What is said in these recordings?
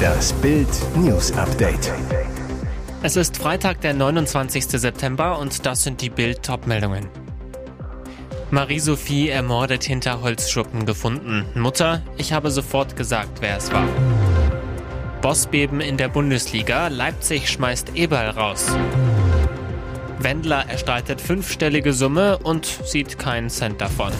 Das Bild News Update. Es ist Freitag, der 29. September und das sind die Bild Topmeldungen. Marie-Sophie ermordet hinter Holzschuppen gefunden. Mutter, ich habe sofort gesagt, wer es war. Bossbeben in der Bundesliga. Leipzig schmeißt Eberl raus. Wendler erstattet fünfstellige Summe und sieht keinen Cent davon.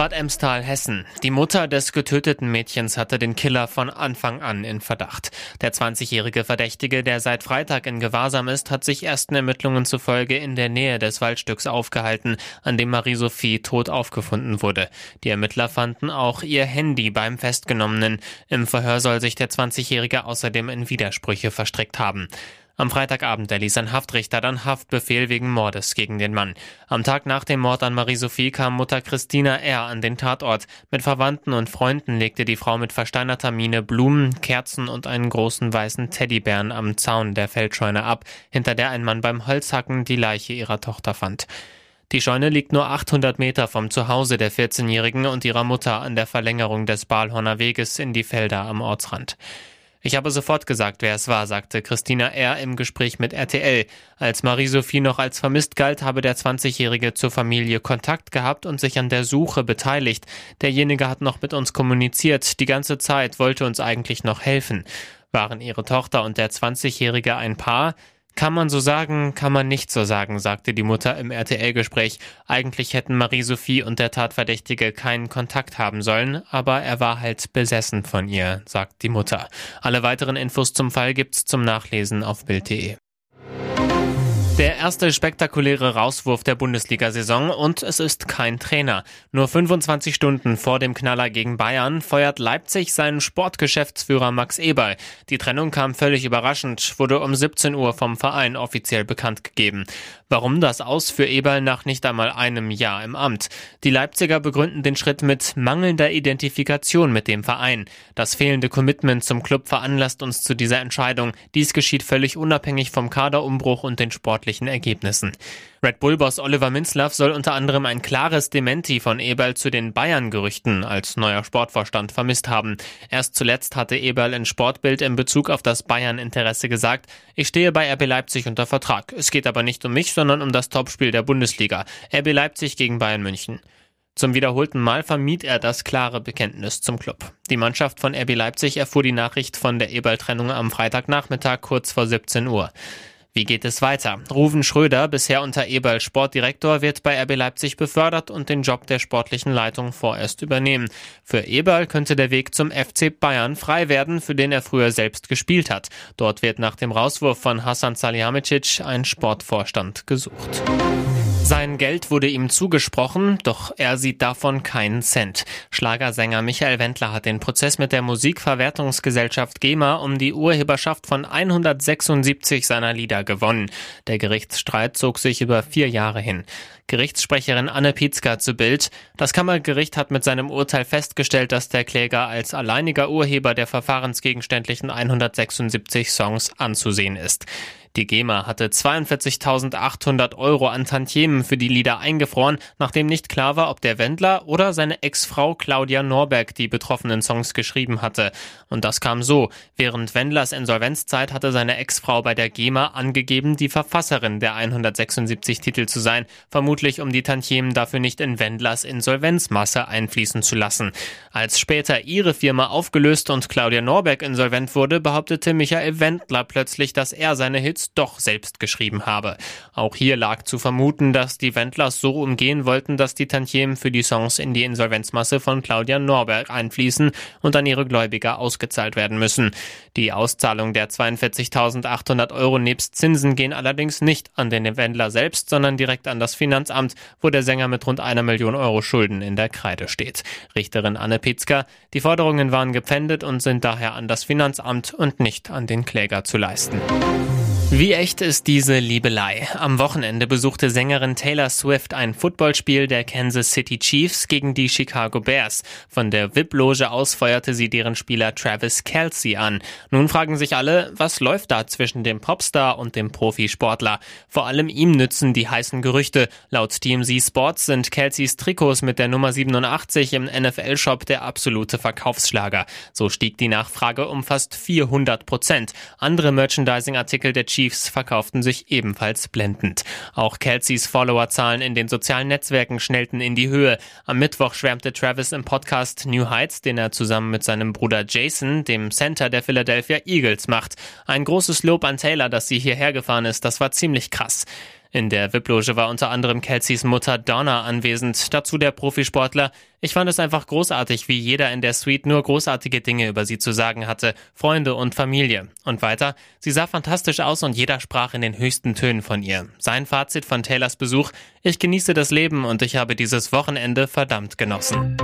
Bad Emstal, Hessen. Die Mutter des getöteten Mädchens hatte den Killer von Anfang an in Verdacht. Der 20-jährige Verdächtige, der seit Freitag in Gewahrsam ist, hat sich ersten Ermittlungen zufolge in der Nähe des Waldstücks aufgehalten, an dem Marie-Sophie tot aufgefunden wurde. Die Ermittler fanden auch ihr Handy beim Festgenommenen. Im Verhör soll sich der 20-jährige außerdem in Widersprüche verstrickt haben. Am Freitagabend erließ ein Haftrichter dann Haftbefehl wegen Mordes gegen den Mann. Am Tag nach dem Mord an Marie-Sophie kam Mutter Christina R. an den Tatort. Mit Verwandten und Freunden legte die Frau mit versteinerter Miene Blumen, Kerzen und einen großen weißen Teddybären am Zaun der Feldscheune ab, hinter der ein Mann beim Holzhacken die Leiche ihrer Tochter fand. Die Scheune liegt nur 800 Meter vom Zuhause der 14-Jährigen und ihrer Mutter an der Verlängerung des Balhorner Weges in die Felder am Ortsrand. Ich habe sofort gesagt, wer es war, sagte Christina R. im Gespräch mit RTL. Als Marie-Sophie noch als vermisst galt, habe der 20-Jährige zur Familie Kontakt gehabt und sich an der Suche beteiligt. Derjenige hat noch mit uns kommuniziert, die ganze Zeit wollte uns eigentlich noch helfen. Waren ihre Tochter und der 20-Jährige ein Paar? Kann man so sagen, kann man nicht so sagen, sagte die Mutter im RTL-Gespräch. Eigentlich hätten Marie-Sophie und der Tatverdächtige keinen Kontakt haben sollen, aber er war halt besessen von ihr, sagt die Mutter. Alle weiteren Infos zum Fall gibt's zum Nachlesen auf Bild.de. Der erste spektakuläre Rauswurf der Bundesliga-Saison und es ist kein Trainer. Nur 25 Stunden vor dem Knaller gegen Bayern feuert Leipzig seinen Sportgeschäftsführer Max Eberl. Die Trennung kam völlig überraschend, wurde um 17 Uhr vom Verein offiziell bekannt gegeben. Warum das aus für Eberl nach nicht einmal einem Jahr im Amt? Die Leipziger begründen den Schritt mit mangelnder Identifikation mit dem Verein. Das fehlende Commitment zum Club veranlasst uns zu dieser Entscheidung. Dies geschieht völlig unabhängig vom Kaderumbruch und den sportlichen sportlichen Ergebnissen. Red Bull-Boss Oliver Minzlaff soll unter anderem ein klares Dementi von Eberl zu den Bayern-Gerüchten als neuer Sportvorstand vermisst haben. Erst zuletzt hatte Eberl in Sportbild in Bezug auf das Bayern-Interesse gesagt, ich stehe bei RB Leipzig unter Vertrag. Es geht aber nicht um mich, sondern um das Topspiel der Bundesliga. RB Leipzig gegen Bayern München. Zum wiederholten Mal vermied er das klare Bekenntnis zum Club. Die Mannschaft von RB Leipzig erfuhr die Nachricht von der Eberl-Trennung am Freitagnachmittag kurz vor 17 Uhr. Wie geht es weiter? Ruven Schröder, bisher unter Eberl Sportdirektor, wird bei RB Leipzig befördert und den Job der sportlichen Leitung vorerst übernehmen. Für Eberl könnte der Weg zum FC Bayern frei werden, für den er früher selbst gespielt hat. Dort wird nach dem Rauswurf von Hassan Salihamidzic ein Sportvorstand gesucht. Sein Geld wurde ihm zugesprochen, doch er sieht davon keinen Cent. Schlagersänger Michael Wendler hat den Prozess mit der Musikverwertungsgesellschaft GEMA um die Urheberschaft von 176 seiner Lieder gewonnen. Der Gerichtsstreit zog sich über vier Jahre hin. Gerichtssprecherin Anne Pietzka zu Bild. Das Kammergericht hat mit seinem Urteil festgestellt, dass der Kläger als alleiniger Urheber der verfahrensgegenständlichen 176 Songs anzusehen ist. Die GEMA hatte 42.800 Euro an Tantiemen für die Lieder eingefroren, nachdem nicht klar war, ob der Wendler oder seine Ex-Frau Claudia Norberg die betroffenen Songs geschrieben hatte. Und das kam so. Während Wendlers Insolvenzzeit hatte seine Ex-Frau bei der GEMA angegeben, die Verfasserin der 176 Titel zu sein, vermutlich um die Tantiemen dafür nicht in Wendlers Insolvenzmasse einfließen zu lassen. Als später ihre Firma aufgelöst und Claudia Norberg insolvent wurde, behauptete Michael Wendler plötzlich, dass er seine Hits Hits doch selbst geschrieben habe. Auch hier lag zu vermuten, dass die Wendlers so umgehen wollten, dass die Tantiemen für die Songs in die Insolvenzmasse von Claudia Norberg einfließen und an ihre Gläubiger ausgezahlt werden müssen. Die Auszahlung der 42.800 Euro nebst Zinsen gehen allerdings nicht an den Wendler selbst, sondern direkt an das Finanzamt, wo der Sänger mit rund einer Million Euro Schulden in der Kreide steht. Richterin Anne Pitzka, die Forderungen waren gepfändet und sind daher an das Finanzamt und nicht an den Kläger zu leisten. Wie echt ist diese Liebelei? Am Wochenende besuchte Sängerin Taylor Swift ein Footballspiel der Kansas City Chiefs gegen die Chicago Bears. Von der VIP-Loge aus feuerte sie deren Spieler Travis Kelsey an. Nun fragen sich alle, was läuft da zwischen dem Popstar und dem Profisportler? Vor allem ihm nützen die heißen Gerüchte. Laut TMZ Sports sind Kelseys Trikots mit der Nummer 87 im NFL-Shop der absolute Verkaufsschlager. So stieg die Nachfrage um fast 400 Prozent. Andere Merchandising-Artikel der Chiefs Chiefs verkauften sich ebenfalls blendend. Auch Kelseys Followerzahlen in den sozialen Netzwerken schnellten in die Höhe. Am Mittwoch schwärmte Travis im Podcast New Heights, den er zusammen mit seinem Bruder Jason, dem Center der Philadelphia Eagles, macht. Ein großes Lob an Taylor, dass sie hierher gefahren ist. Das war ziemlich krass. In der VIP-Loge war unter anderem Kelseys Mutter Donna anwesend, dazu der Profisportler. Ich fand es einfach großartig, wie jeder in der Suite nur großartige Dinge über sie zu sagen hatte, Freunde und Familie. Und weiter, sie sah fantastisch aus und jeder sprach in den höchsten Tönen von ihr. Sein Fazit von Taylors Besuch, ich genieße das Leben und ich habe dieses Wochenende verdammt genossen.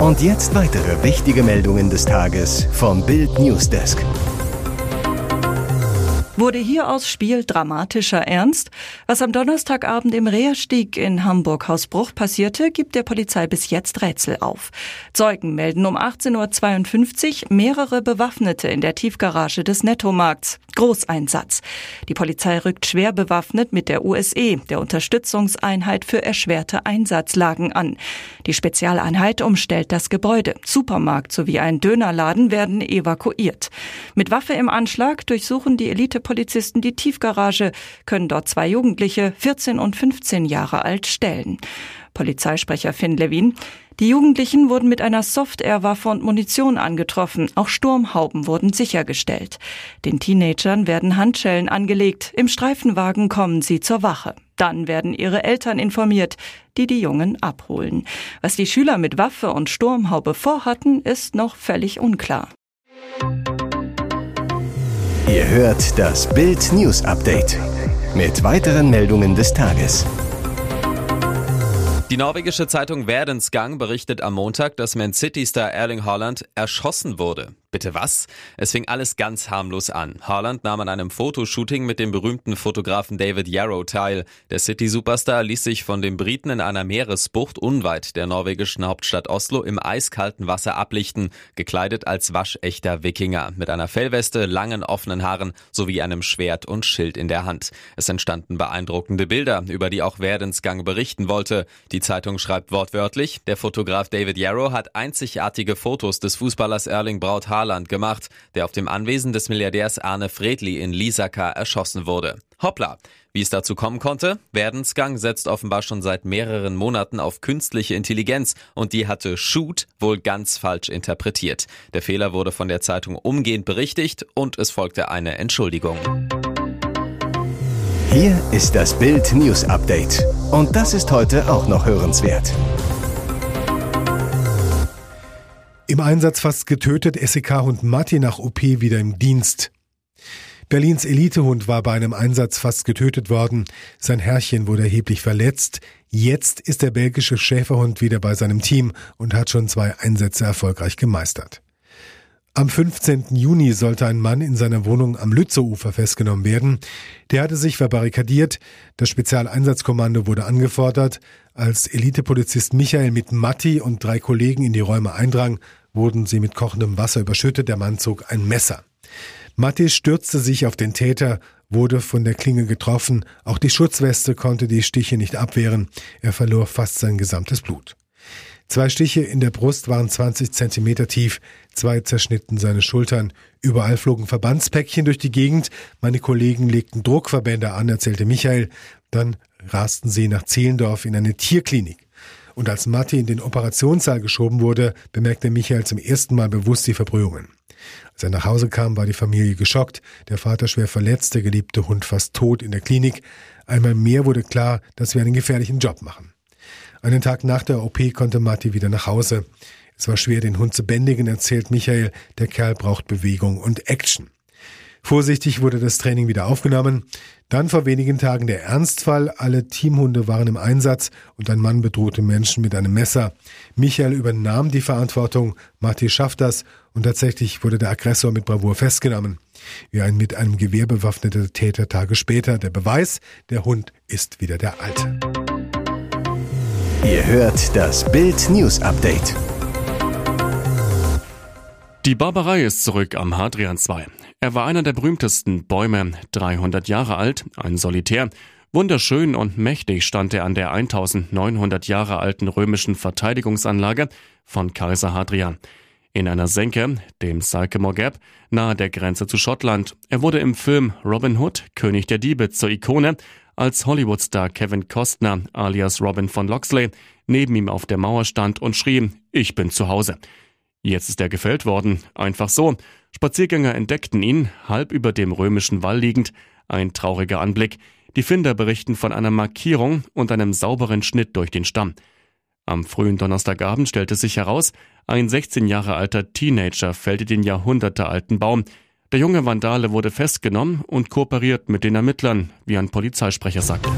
Und jetzt weitere wichtige Meldungen des Tages vom Bild Newsdesk. Wurde hier aus Spiel dramatischer Ernst? Was am Donnerstagabend im Reherstieg in Hamburg-Hausbruch passierte, gibt der Polizei bis jetzt Rätsel auf. Zeugen melden um 18.52 Uhr mehrere Bewaffnete in der Tiefgarage des Nettomarkts. Großeinsatz. Die Polizei rückt schwer bewaffnet mit der USE, der Unterstützungseinheit für erschwerte Einsatzlagen, an. Die Spezialeinheit umstellt das Gebäude. Supermarkt sowie ein Dönerladen werden evakuiert. Mit Waffe im Anschlag durchsuchen die Elite Polizisten die Tiefgarage, können dort zwei Jugendliche, 14 und 15 Jahre alt, stellen. Polizeisprecher Finn Levin. Die Jugendlichen wurden mit einer Soft-Air-Waffe und Munition angetroffen. Auch Sturmhauben wurden sichergestellt. Den Teenagern werden Handschellen angelegt. Im Streifenwagen kommen sie zur Wache. Dann werden ihre Eltern informiert, die die Jungen abholen. Was die Schüler mit Waffe und Sturmhaube vorhatten, ist noch völlig unklar. Ihr hört das Bild News Update mit weiteren Meldungen des Tages. Die norwegische Zeitung Verdensgang berichtet am Montag, dass Man City-Star Erling Haaland erschossen wurde. Bitte was? Es fing alles ganz harmlos an. Haaland nahm an einem Fotoshooting mit dem berühmten Fotografen David Yarrow teil. Der City-Superstar ließ sich von den Briten in einer Meeresbucht unweit der norwegischen Hauptstadt Oslo im eiskalten Wasser ablichten, gekleidet als waschechter Wikinger, mit einer Fellweste, langen offenen Haaren sowie einem Schwert und Schild in der Hand. Es entstanden beeindruckende Bilder, über die auch Werdensgang berichten wollte. Die Zeitung schreibt wortwörtlich, der Fotograf David Yarrow hat einzigartige Fotos des Fußballers Erling Braut Haaland Saarland gemacht, der auf dem Anwesen des Milliardärs Arne Fredli in Lisaka erschossen wurde. Hoppla! Wie es dazu kommen konnte? Werdensgang setzt offenbar schon seit mehreren Monaten auf künstliche Intelligenz und die hatte Shoot wohl ganz falsch interpretiert. Der Fehler wurde von der Zeitung umgehend berichtigt und es folgte eine Entschuldigung. Hier ist das Bild News Update. Und das ist heute auch noch hörenswert. Im Einsatz fast getötet, SEK-Hund Matti nach OP wieder im Dienst. Berlins Elitehund war bei einem Einsatz fast getötet worden. Sein Herrchen wurde erheblich verletzt. Jetzt ist der belgische Schäferhund wieder bei seinem Team und hat schon zwei Einsätze erfolgreich gemeistert. Am 15. Juni sollte ein Mann in seiner Wohnung am Lützeufer festgenommen werden. Der hatte sich verbarrikadiert. Das Spezialeinsatzkommando wurde angefordert. Als Elitepolizist Michael mit Matti und drei Kollegen in die Räume eindrang, wurden sie mit kochendem Wasser überschüttet. Der Mann zog ein Messer. Matti stürzte sich auf den Täter, wurde von der Klinge getroffen. Auch die Schutzweste konnte die Stiche nicht abwehren. Er verlor fast sein gesamtes Blut. Zwei Stiche in der Brust waren 20 Zentimeter tief, zwei zerschnitten seine Schultern. Überall flogen Verbandspäckchen durch die Gegend. Meine Kollegen legten Druckverbände an, erzählte Michael. Dann rasten sie nach Zehlendorf in eine Tierklinik. Und als Matti in den Operationssaal geschoben wurde, bemerkte Michael zum ersten Mal bewusst die Verbrühungen. Als er nach Hause kam, war die Familie geschockt, der Vater schwer verletzt, der geliebte Hund fast tot in der Klinik. Einmal mehr wurde klar, dass wir einen gefährlichen Job machen. Einen Tag nach der OP konnte Matti wieder nach Hause. Es war schwer, den Hund zu bändigen, erzählt Michael. Der Kerl braucht Bewegung und Action. Vorsichtig wurde das Training wieder aufgenommen. Dann vor wenigen Tagen der Ernstfall. Alle Teamhunde waren im Einsatz und ein Mann bedrohte Menschen mit einem Messer. Michael übernahm die Verantwortung, Marti schafft das und tatsächlich wurde der Aggressor mit Bravour festgenommen. Wie ein mit einem Gewehr bewaffneter Täter Tage später. Der Beweis, der Hund ist wieder der alte. Ihr hört das Bild News Update. Die Barbarei ist zurück am Hadrian II. Er war einer der berühmtesten Bäume, 300 Jahre alt, ein Solitär. Wunderschön und mächtig stand er an der 1900 Jahre alten römischen Verteidigungsanlage von Kaiser Hadrian. In einer Senke, dem Sycamore Gap, nahe der Grenze zu Schottland. Er wurde im Film Robin Hood, König der Diebe, zur Ikone, als Hollywoodstar Kevin Costner alias Robin von Loxley neben ihm auf der Mauer stand und schrie, ich bin zu Hause. Jetzt ist er gefällt worden, einfach so. Spaziergänger entdeckten ihn, halb über dem römischen Wall liegend, ein trauriger Anblick. Die Finder berichten von einer Markierung und einem sauberen Schnitt durch den Stamm. Am frühen Donnerstagabend stellte sich heraus, ein 16 Jahre alter Teenager fällte den jahrhundertealten Baum. Der junge Vandale wurde festgenommen und kooperiert mit den Ermittlern, wie ein Polizeisprecher sagte.